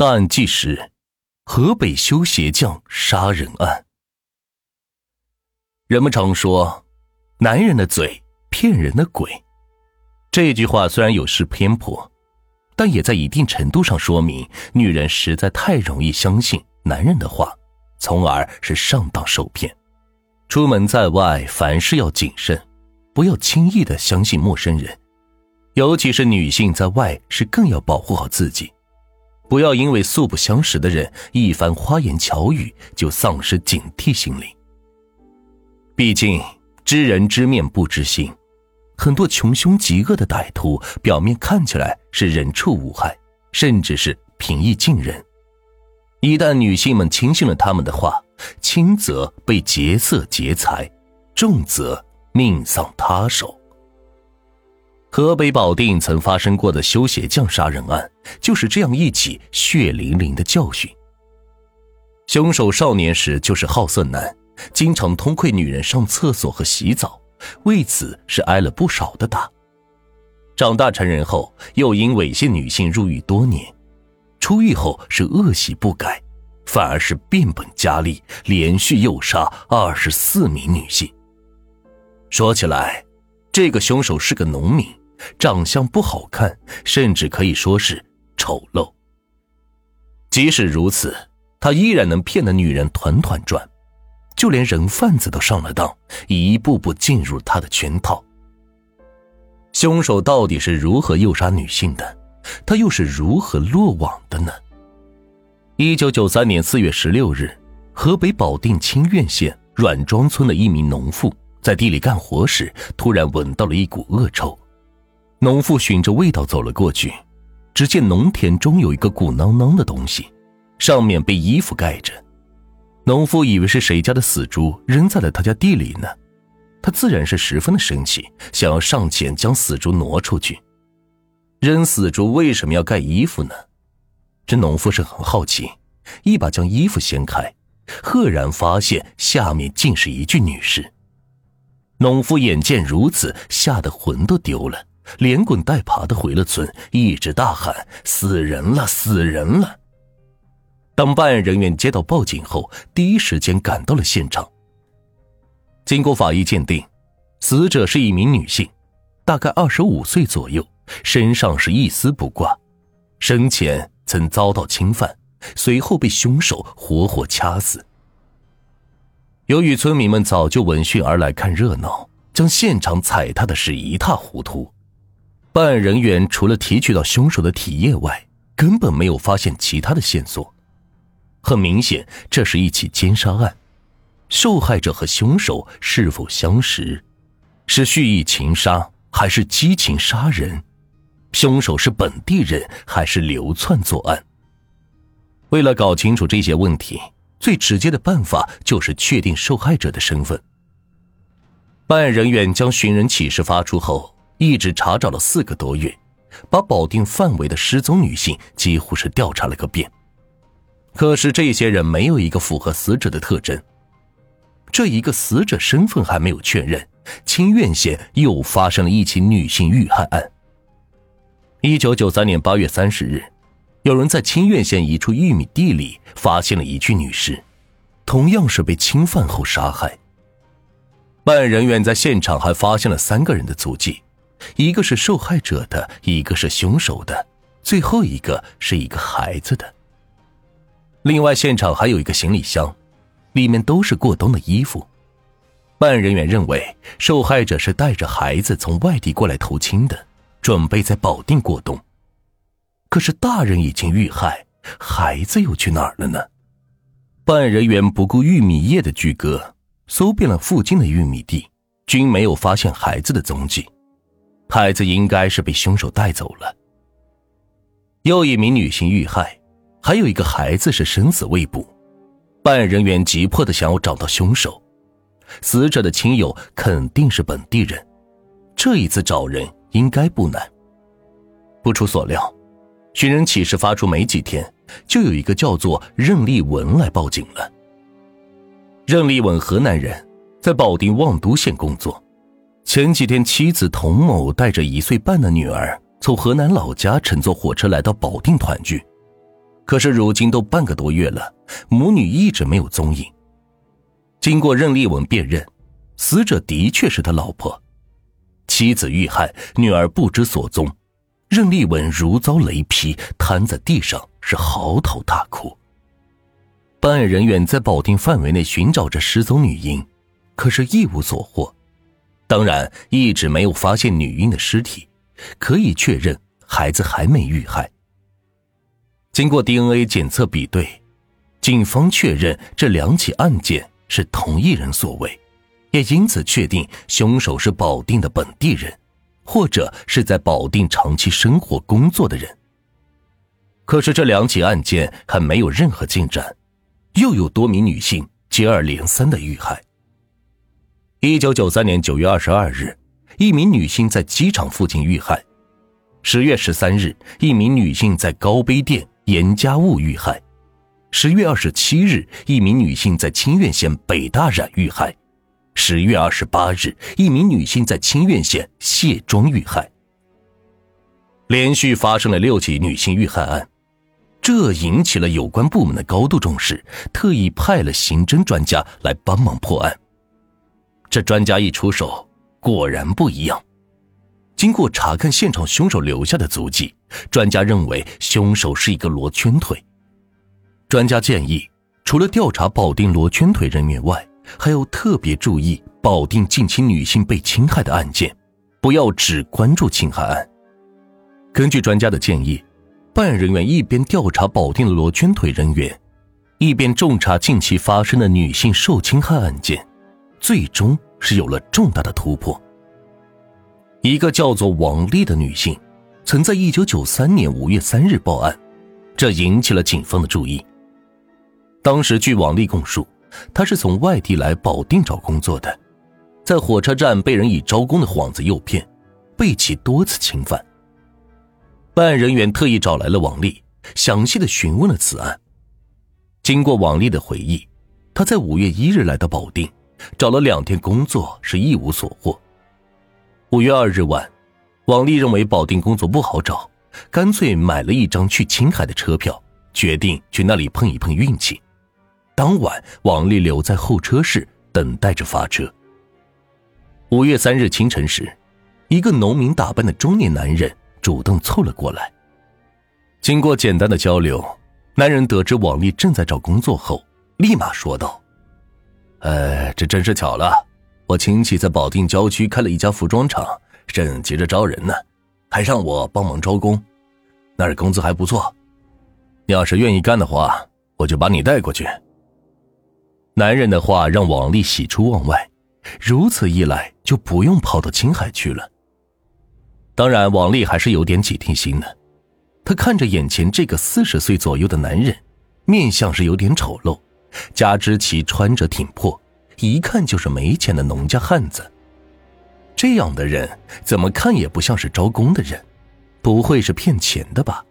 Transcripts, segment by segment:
大案纪实：河北修鞋匠杀人案。人们常说：“男人的嘴骗人的鬼。”这句话虽然有失偏颇，但也在一定程度上说明，女人实在太容易相信男人的话，从而是上当受骗。出门在外，凡事要谨慎，不要轻易的相信陌生人，尤其是女性在外是更要保护好自己。不要因为素不相识的人一番花言巧语就丧失警惕心理。毕竟知人知面不知心，很多穷凶极恶的歹徒表面看起来是人畜无害，甚至是平易近人。一旦女性们轻信了他们的话，轻则被劫色劫财，重则命丧他手。河北保定曾发生过的修鞋匠杀人案，就是这样一起血淋淋的教训。凶手少年时就是好色男，经常偷窥女人上厕所和洗澡，为此是挨了不少的打。长大成人后，又因猥亵女性入狱多年，出狱后是恶习不改，反而是变本加厉，连续诱杀二十四名女性。说起来，这个凶手是个农民。长相不好看，甚至可以说是丑陋。即使如此，他依然能骗得女人团团转，就连人贩子都上了当，一步步进入他的圈套。凶手到底是如何诱杀女性的？他又是如何落网的呢？一九九三年四月十六日，河北保定清苑县阮庄村的一名农妇在地里干活时，突然闻到了一股恶臭。农妇循着味道走了过去，只见农田中有一个鼓囊囊的东西，上面被衣服盖着。农妇以为是谁家的死猪扔在了他家地里呢，他自然是十分的生气，想要上前将死猪挪出去。扔死猪为什么要盖衣服呢？这农妇是很好奇，一把将衣服掀开，赫然发现下面竟是一具女尸。农妇眼见如此，吓得魂都丢了。连滚带爬的回了村，一直大喊：“死人了，死人了！”当办案人员接到报警后，第一时间赶到了现场。经过法医鉴定，死者是一名女性，大概二十五岁左右，身上是一丝不挂，生前曾遭到侵犯，随后被凶手活活掐死。由于村民们早就闻讯而来看热闹，将现场踩踏的是一塌糊涂。办案人员除了提取到凶手的体液外，根本没有发现其他的线索。很明显，这是一起奸杀案。受害者和凶手是否相识？是蓄意情杀还是激情杀人？凶手是本地人还是流窜作案？为了搞清楚这些问题，最直接的办法就是确定受害者的身份。办案人员将寻人启事发出后。一直查找了四个多月，把保定范围的失踪女性几乎是调查了个遍。可是这些人没有一个符合死者的特征。这一个死者身份还没有确认，清苑县又发生了一起女性遇害案。一九九三年八月三十日，有人在清苑县一处玉米地里发现了一具女尸，同样是被侵犯后杀害。办案人员在现场还发现了三个人的足迹。一个是受害者的，一个是凶手的，最后一个是一个孩子的。另外，现场还有一个行李箱，里面都是过冬的衣服。办案人员认为，受害者是带着孩子从外地过来投亲的，准备在保定过冬。可是大人已经遇害，孩子又去哪儿了呢？办案人员不顾玉米叶的巨割，搜遍了附近的玉米地，均没有发现孩子的踪迹。孩子应该是被凶手带走了。又一名女性遇害，还有一个孩子是生死未卜。办案人员急迫的想要找到凶手，死者的亲友肯定是本地人，这一次找人应该不难。不出所料，寻人启事发出没几天，就有一个叫做任立文来报警了。任立文，河南人，在保定望都县工作。前几天，妻子童某带着一岁半的女儿从河南老家乘坐火车来到保定团聚，可是如今都半个多月了，母女一直没有踪影。经过任立文辨认，死者的确是他老婆。妻子遇害，女儿不知所踪，任立文如遭雷劈，瘫在地上是嚎啕大哭。办案人员在保定范围内寻找着失踪女婴，可是一无所获。当然，一直没有发现女婴的尸体，可以确认孩子还没遇害。经过 DNA 检测比对，警方确认这两起案件是同一人所为，也因此确定凶手是保定的本地人，或者是在保定长期生活工作的人。可是这两起案件还没有任何进展，又有多名女性接二连三的遇害。一九九三年九月二十二日，一名女性在机场附近遇害；十月十三日，一名女性在高碑店严家务遇害；十月二十七日，一名女性在清苑县北大染遇害；十月二十八日，一名女性在清苑县卸庄遇害。连续发生了六起女性遇害案，这引起了有关部门的高度重视，特意派了刑侦专家来帮忙破案。这专家一出手，果然不一样。经过查看现场凶手留下的足迹，专家认为凶手是一个罗圈腿。专家建议，除了调查保定罗圈腿人员外，还要特别注意保定近期女性被侵害的案件，不要只关注侵害案。根据专家的建议，办案人员一边调查保定的罗圈腿人员，一边重查近期发生的女性受侵害案件。最终是有了重大的突破。一个叫做王丽的女性，曾在一九九三年五月三日报案，这引起了警方的注意。当时据王丽供述，她是从外地来保定找工作的，在火车站被人以招工的幌子诱骗，被其多次侵犯。办案人员特意找来了王丽，详细的询问了此案。经过王丽的回忆，她在五月一日来到保定。找了两天工作是一无所获。五月二日晚，王丽认为保定工作不好找，干脆买了一张去青海的车票，决定去那里碰一碰运气。当晚，王丽留在候车室等待着发车。五月三日清晨时，一个农民打扮的中年男人主动凑了过来。经过简单的交流，男人得知王丽正在找工作后，立马说道。呃，这真是巧了，我亲戚在保定郊区开了一家服装厂，正急着招人呢，还让我帮忙招工，那儿工资还不错。你要是愿意干的话，我就把你带过去。男人的话让王丽喜出望外，如此一来就不用跑到青海去了。当然，王丽还是有点警惕心的，她看着眼前这个四十岁左右的男人，面相是有点丑陋。加之其穿着挺破，一看就是没钱的农家汉子。这样的人怎么看也不像是招工的人，不会是骗钱的吧？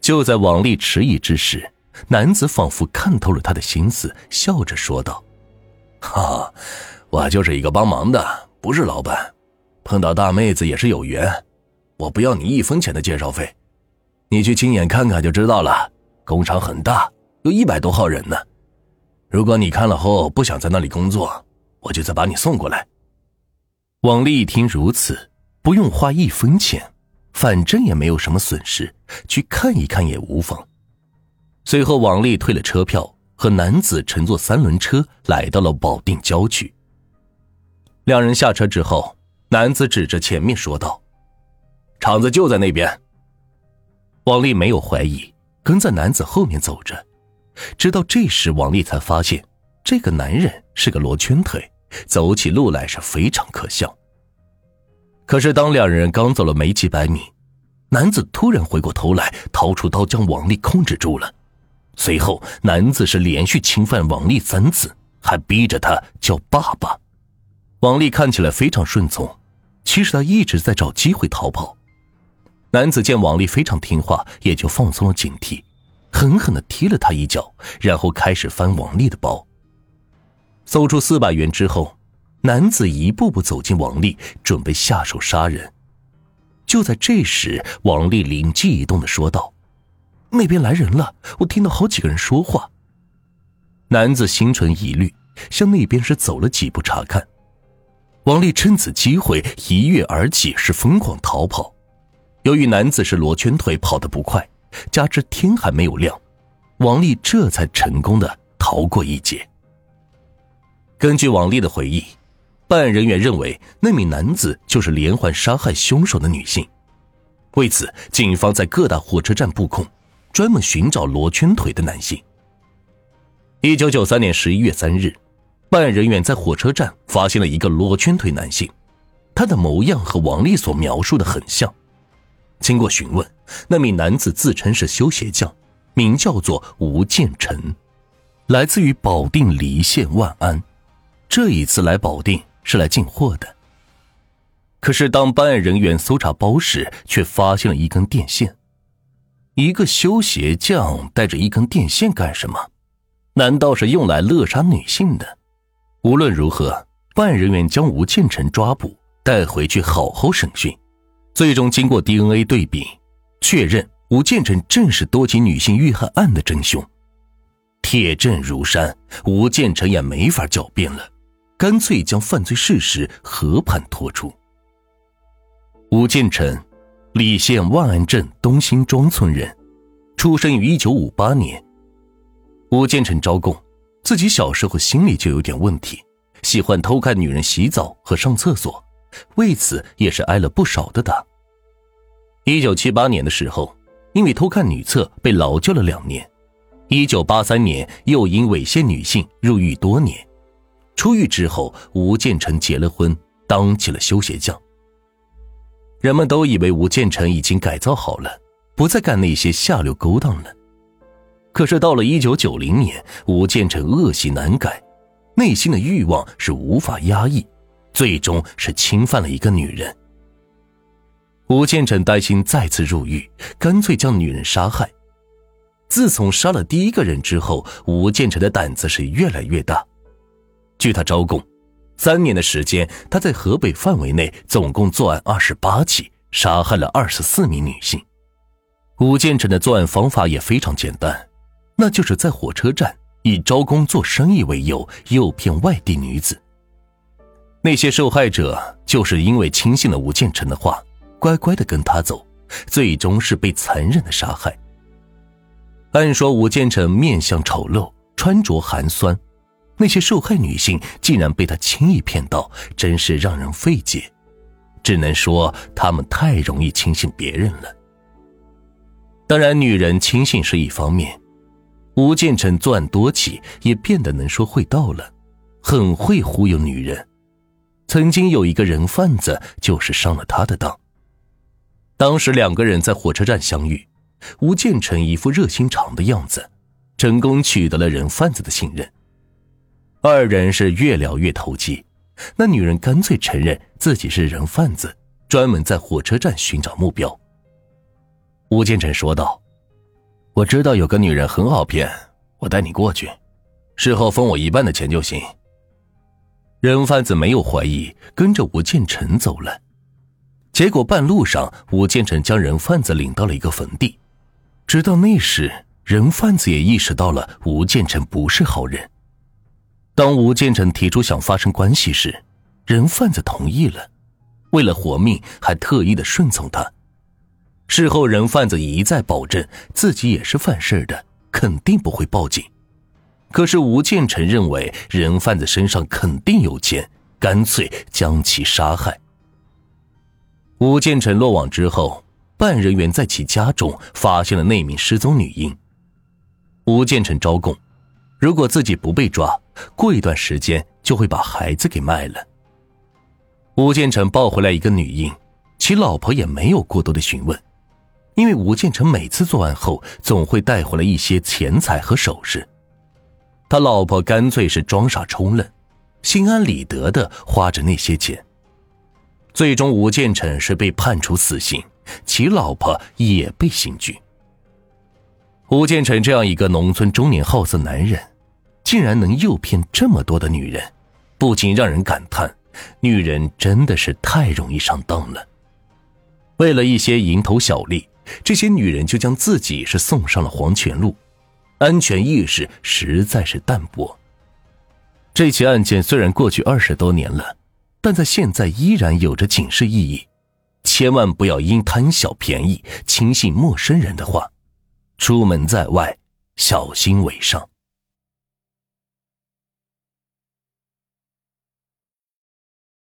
就在王丽迟疑之时，男子仿佛看透了他的心思，笑着说道：“哈，我就是一个帮忙的，不是老板。碰到大妹子也是有缘，我不要你一分钱的介绍费，你去亲眼看看就知道了。工厂很大。”有一百多号人呢，如果你看了后不想在那里工作，我就再把你送过来。王丽一听如此，不用花一分钱，反正也没有什么损失，去看一看也无妨。随后，王丽退了车票，和男子乘坐三轮车来到了保定郊区。两人下车之后，男子指着前面说道：“厂子就在那边。”王丽没有怀疑，跟在男子后面走着。直到这时，王丽才发现，这个男人是个罗圈腿，走起路来是非常可笑。可是，当两人刚走了没几百米，男子突然回过头来，掏出刀将王丽控制住了。随后，男子是连续侵犯王丽三次，还逼着她叫爸爸。王丽看起来非常顺从，其实他一直在找机会逃跑。男子见王丽非常听话，也就放松了警惕。狠狠的踢了他一脚，然后开始翻王丽的包。搜出四百元之后，男子一步步走进王丽，准备下手杀人。就在这时，王丽灵机一动的说道：“那边来人了，我听到好几个人说话。男子心存疑虑，向那边是走了几步查看。王丽趁此机会一跃而起，是疯狂逃跑。由于男子是罗圈腿，跑得不快，加之天还没有亮，王丽这才成功的逃过一劫。根据王丽的回忆，办案人员认为那名男子就是连环杀害凶手的女性。为此，警方在各大火车站布控，专门寻找罗圈腿的男性。一九九三年十一月三日。办案人员在火车站发现了一个裸圈腿男性，他的模样和王丽所描述的很像。经过询问，那名男子自称是修鞋匠，名叫做吴建成，来自于保定离县万安。这一次来保定是来进货的。可是当办案人员搜查包时，却发现了一根电线。一个修鞋匠带着一根电线干什么？难道是用来勒杀女性的？无论如何，办案人员将吴建成抓捕，带回去好好审讯。最终经过 DNA 对比，确认吴建成正是多起女性遇害案的真凶。铁证如山，吴建成也没法狡辩了，干脆将犯罪事实和盘托出。吴建成，澧县万安镇东辛庄村人，出生于1958年。吴建成招供。自己小时候心里就有点问题，喜欢偷看女人洗澡和上厕所，为此也是挨了不少的打。一九七八年的时候，因为偷看女厕被劳教了两年；一九八三年又因猥亵女性入狱多年。出狱之后，吴建成结了婚，当起了修鞋匠。人们都以为吴建成已经改造好了，不再干那些下流勾当了。可是到了一九九零年，吴建成恶习难改，内心的欲望是无法压抑，最终是侵犯了一个女人。吴建成担心再次入狱，干脆将女人杀害。自从杀了第一个人之后，吴建成的胆子是越来越大。据他招供，三年的时间，他在河北范围内总共作案二十八起，杀害了二十四名女性。吴建成的作案方法也非常简单。那就是在火车站以招工做生意为由诱骗外地女子。那些受害者就是因为轻信了吴建成的话，乖乖的跟他走，最终是被残忍的杀害。按说吴建成面相丑陋，穿着寒酸，那些受害女性竟然被他轻易骗到，真是让人费解。只能说他们太容易轻信别人了。当然，女人轻信是一方面。吴建成作案多起，也变得能说会道了，很会忽悠女人。曾经有一个人贩子，就是上了他的当。当时两个人在火车站相遇，吴建成一副热心肠的样子，成功取得了人贩子的信任。二人是越聊越投机，那女人干脆承认自己是人贩子，专门在火车站寻找目标。吴建成说道。我知道有个女人很好骗，我带你过去，事后分我一半的钱就行。人贩子没有怀疑，跟着吴建成走了。结果半路上，吴建成将人贩子领到了一个坟地。直到那时，人贩子也意识到了吴建成不是好人。当吴建成提出想发生关系时，人贩子同意了，为了活命，还特意的顺从他。事后，人贩子一再保证自己也是犯事的，肯定不会报警。可是吴建成认为人贩子身上肯定有钱，干脆将其杀害。吴建成落网之后，办案人员在其家中发现了那名失踪女婴。吴建成招供，如果自己不被抓，过一段时间就会把孩子给卖了。吴建成抱回来一个女婴，其老婆也没有过多的询问。因为吴建成每次作案后总会带回来一些钱财和首饰，他老婆干脆是装傻充愣，心安理得的花着那些钱。最终，吴建成是被判处死刑，其老婆也被刑拘。吴建成这样一个农村中年好色男人，竟然能诱骗这么多的女人，不禁让人感叹：女人真的是太容易上当了。为了一些蝇头小利。这些女人就将自己是送上了黄泉路，安全意识实在是淡薄。这起案件虽然过去二十多年了，但在现在依然有着警示意义。千万不要因贪小便宜轻信陌生人的话，出门在外小心为上。